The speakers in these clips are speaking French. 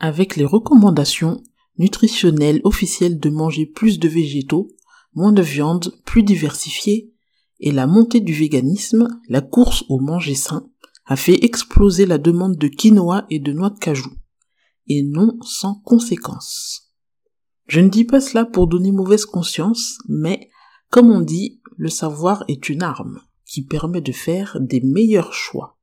avec les recommandations nutritionnelles officielles de manger plus de végétaux, moins de viande, plus diversifiée, et la montée du véganisme, la course au manger sain, a fait exploser la demande de quinoa et de noix de cajou, et non sans conséquences. Je ne dis pas cela pour donner mauvaise conscience, mais, comme on dit, le savoir est une arme qui permet de faire des meilleurs choix.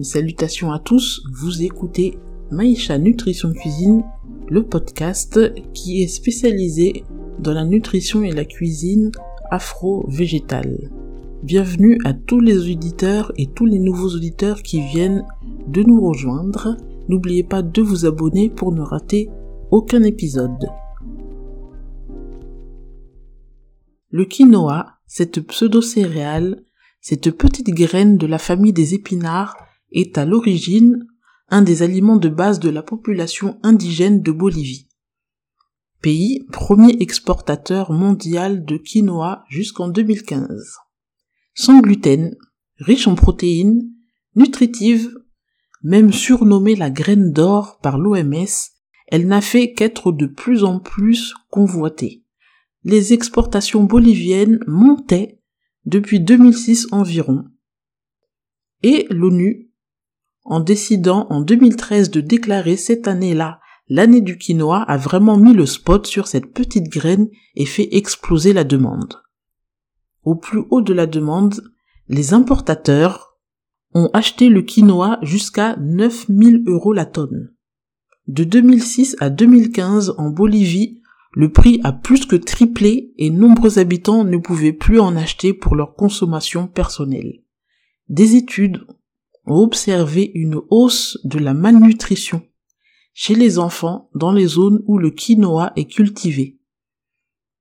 Salutations à tous, vous écoutez Maïcha Nutrition Cuisine, le podcast qui est spécialisé dans la nutrition et la cuisine afro-végétale. Bienvenue à tous les auditeurs et tous les nouveaux auditeurs qui viennent de nous rejoindre. N'oubliez pas de vous abonner pour ne rater aucun épisode. Le quinoa, cette pseudo-céréale, cette petite graine de la famille des épinards, est à l'origine un des aliments de base de la population indigène de Bolivie. Pays premier exportateur mondial de quinoa jusqu'en 2015. Sans gluten, riche en protéines, nutritive, même surnommée la graine d'or par l'OMS, elle n'a fait qu'être de plus en plus convoitée. Les exportations boliviennes montaient depuis 2006 environ, et l'ONU en décidant en 2013 de déclarer cette année-là l'année du quinoa a vraiment mis le spot sur cette petite graine et fait exploser la demande. Au plus haut de la demande, les importateurs ont acheté le quinoa jusqu'à 9000 euros la tonne. De 2006 à 2015 en Bolivie, le prix a plus que triplé et nombreux habitants ne pouvaient plus en acheter pour leur consommation personnelle. Des études observé une hausse de la malnutrition chez les enfants dans les zones où le quinoa est cultivé.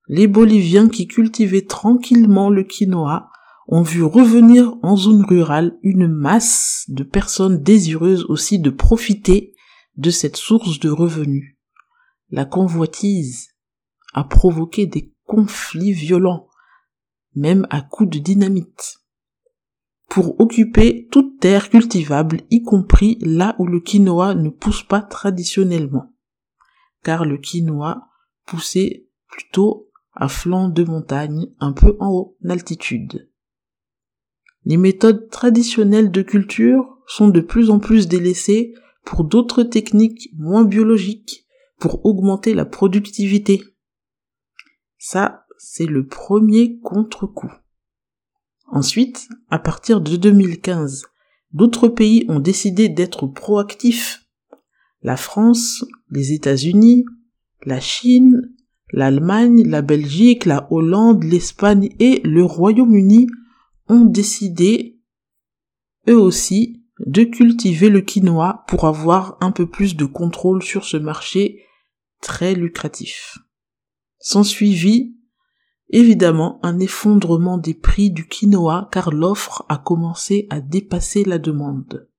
Les Boliviens qui cultivaient tranquillement le quinoa ont vu revenir en zone rurale une masse de personnes désireuses aussi de profiter de cette source de revenus. La convoitise a provoqué des conflits violents, même à coups de dynamite pour occuper toute terre cultivable, y compris là où le quinoa ne pousse pas traditionnellement, car le quinoa poussait plutôt à flanc de montagne, un peu en haut altitude. Les méthodes traditionnelles de culture sont de plus en plus délaissées pour d'autres techniques moins biologiques pour augmenter la productivité. Ça, c'est le premier contre-coup. Ensuite, à partir de 2015, d'autres pays ont décidé d'être proactifs. La France, les États-Unis, la Chine, l'Allemagne, la Belgique, la Hollande, l'Espagne et le Royaume-Uni ont décidé, eux aussi, de cultiver le quinoa pour avoir un peu plus de contrôle sur ce marché très lucratif. S'ensuivit Évidemment, un effondrement des prix du quinoa car l'offre a commencé à dépasser la demande.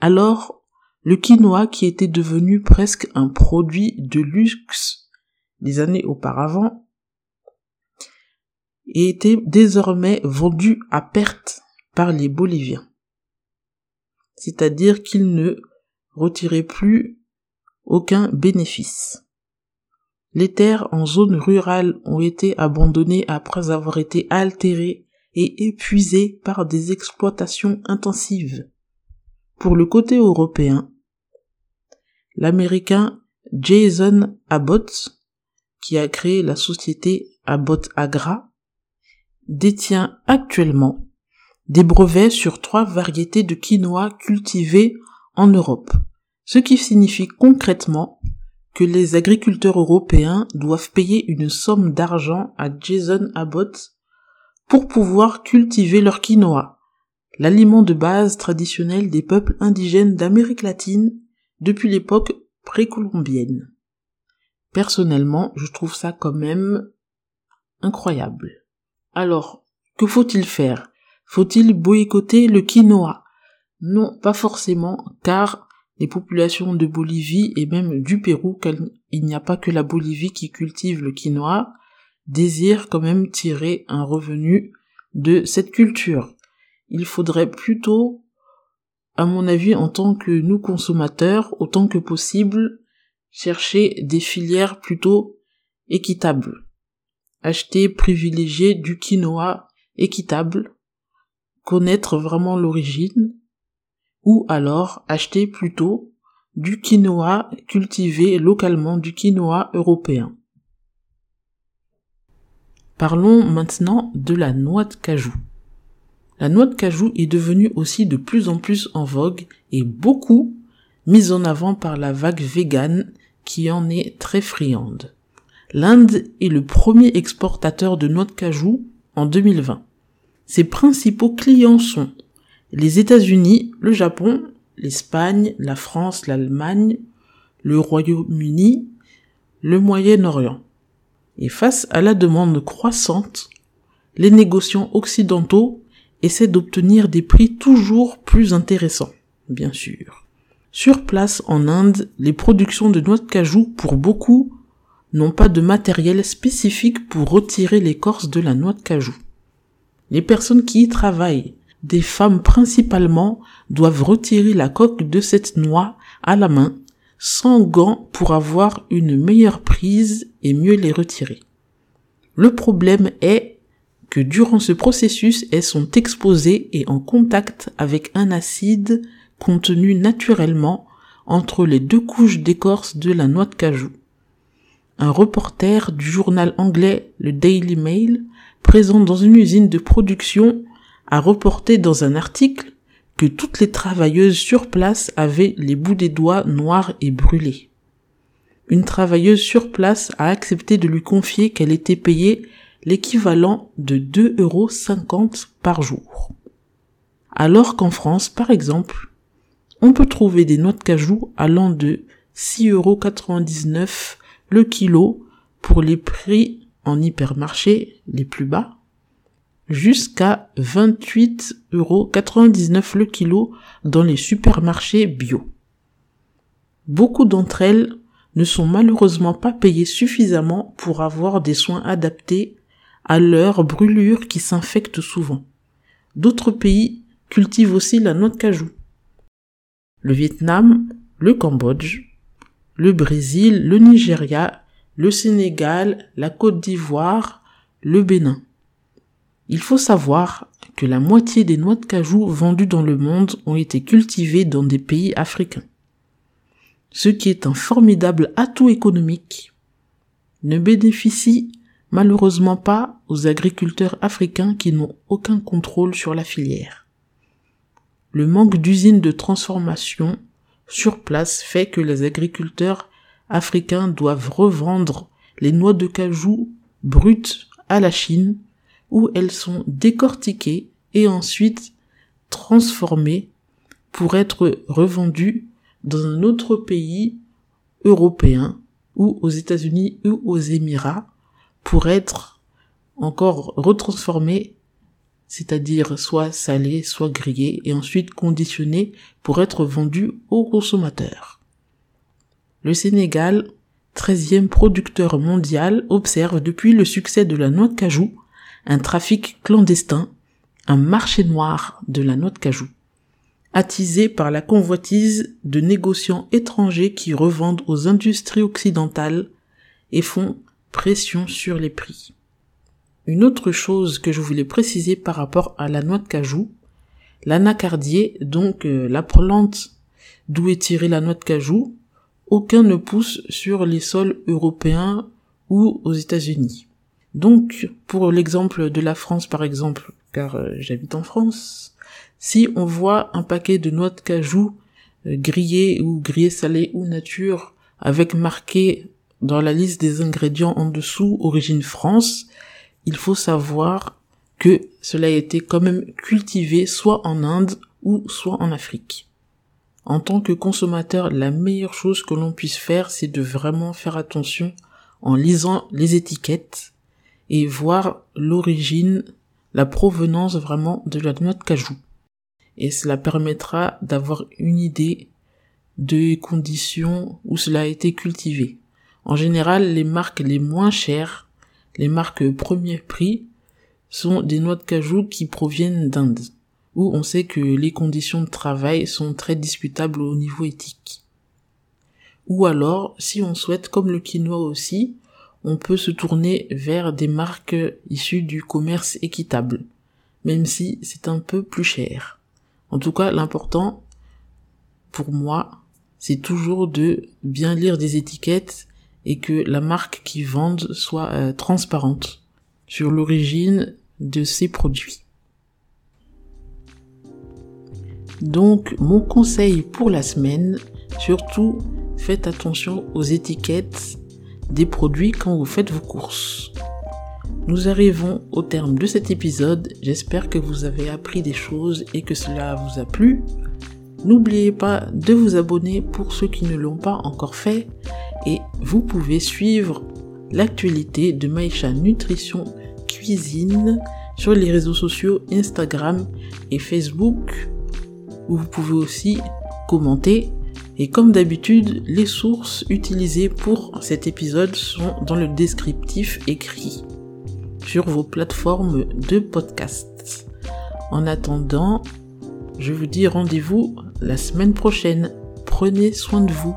Alors, le quinoa qui était devenu presque un produit de luxe des années auparavant était désormais vendu à perte par les Boliviens. C'est-à-dire qu'ils ne retiraient plus aucun bénéfice. Les terres en zone rurale ont été abandonnées après avoir été altérées et épuisées par des exploitations intensives. Pour le côté européen, l'américain Jason Abbott, qui a créé la société Abbott Agra, détient actuellement des brevets sur trois variétés de quinoa cultivées en Europe, ce qui signifie concrètement que les agriculteurs européens doivent payer une somme d'argent à Jason Abbott pour pouvoir cultiver leur quinoa, l'aliment de base traditionnel des peuples indigènes d'Amérique latine depuis l'époque précolombienne. Personnellement, je trouve ça quand même incroyable. Alors, que faut-il faire? Faut-il boycotter le quinoa? Non, pas forcément, car les populations de Bolivie et même du Pérou, il n'y a pas que la Bolivie qui cultive le quinoa, désirent quand même tirer un revenu de cette culture. Il faudrait plutôt à mon avis, en tant que nous consommateurs, autant que possible, chercher des filières plutôt équitables. Acheter, privilégier du quinoa équitable, connaître vraiment l'origine, ou alors acheter plutôt du quinoa cultivé localement, du quinoa européen. Parlons maintenant de la noix de cajou. La noix de cajou est devenue aussi de plus en plus en vogue et beaucoup mise en avant par la vague végane qui en est très friande. L'Inde est le premier exportateur de noix de cajou en 2020. Ses principaux clients sont les États-Unis, le Japon, l'Espagne, la France, l'Allemagne, le Royaume-Uni, le Moyen-Orient. Et face à la demande croissante, les négociants occidentaux essaient d'obtenir des prix toujours plus intéressants, bien sûr. Sur place en Inde, les productions de noix de cajou, pour beaucoup, n'ont pas de matériel spécifique pour retirer l'écorce de la noix de cajou. Les personnes qui y travaillent, des femmes principalement, doivent retirer la coque de cette noix à la main, sans gants pour avoir une meilleure prise et mieux les retirer. Le problème est que durant ce processus, elles sont exposées et en contact avec un acide contenu naturellement entre les deux couches d'écorce de la noix de cajou. Un reporter du journal anglais le Daily Mail, présent dans une usine de production, a reporté dans un article que toutes les travailleuses sur place avaient les bouts des doigts noirs et brûlés. Une travailleuse sur place a accepté de lui confier qu'elle était payée l'équivalent de 2,50 euros par jour. Alors qu'en France, par exemple, on peut trouver des noix de cajou allant de 6,99 euros le kilo pour les prix en hypermarché les plus bas jusqu'à 28,99 euros le kilo dans les supermarchés bio. Beaucoup d'entre elles ne sont malheureusement pas payées suffisamment pour avoir des soins adaptés à leurs brûlures qui s'infectent souvent. D'autres pays cultivent aussi la noix de cajou. Le Vietnam, le Cambodge, le Brésil, le Nigeria, le Sénégal, la Côte d'Ivoire, le Bénin. Il faut savoir que la moitié des noix de cajou vendues dans le monde ont été cultivées dans des pays africains. Ce qui est un formidable atout économique ne bénéficie malheureusement pas aux agriculteurs africains qui n'ont aucun contrôle sur la filière. Le manque d'usines de transformation sur place fait que les agriculteurs africains doivent revendre les noix de cajou brutes à la Chine où elles sont décortiquées et ensuite transformées pour être revendues dans un autre pays européen ou aux États-Unis ou aux Émirats pour être encore retransformées c'est-à-dire soit salé, soit grillé, et ensuite conditionné pour être vendu aux consommateurs. Le Sénégal, 13e producteur mondial, observe depuis le succès de la noix de cajou un trafic clandestin, un marché noir de la noix de cajou, attisé par la convoitise de négociants étrangers qui revendent aux industries occidentales et font pression sur les prix. Une autre chose que je voulais préciser par rapport à la noix de cajou, l'anacardier, donc euh, la plante d'où est tirée la noix de cajou, aucun ne pousse sur les sols européens ou aux États-Unis. Donc, pour l'exemple de la France par exemple, car euh, j'habite en France, si on voit un paquet de noix de cajou euh, ou grillées salées ou nature avec marqué dans la liste des ingrédients en dessous origine France, il faut savoir que cela a été quand même cultivé soit en Inde ou soit en Afrique. En tant que consommateur, la meilleure chose que l'on puisse faire, c'est de vraiment faire attention en lisant les étiquettes et voir l'origine, la provenance vraiment de la noix de cajou. Et cela permettra d'avoir une idée des conditions où cela a été cultivé. En général, les marques les moins chères les marques premier prix sont des noix de cajou qui proviennent d'Inde. où on sait que les conditions de travail sont très discutables au niveau éthique. Ou alors, si on souhaite, comme le quinoa aussi, on peut se tourner vers des marques issues du commerce équitable, même si c'est un peu plus cher. En tout cas, l'important, pour moi, c'est toujours de bien lire des étiquettes et que la marque qui vende soit euh, transparente sur l'origine de ses produits. Donc, mon conseil pour la semaine, surtout, faites attention aux étiquettes des produits quand vous faites vos courses. Nous arrivons au terme de cet épisode. J'espère que vous avez appris des choses et que cela vous a plu. N'oubliez pas de vous abonner pour ceux qui ne l'ont pas encore fait et vous pouvez suivre l'actualité de Maïcha Nutrition Cuisine sur les réseaux sociaux Instagram et Facebook vous pouvez aussi commenter et comme d'habitude, les sources utilisées pour cet épisode sont dans le descriptif écrit sur vos plateformes de podcast. En attendant, je vous dis rendez-vous la semaine prochaine. Prenez soin de vous.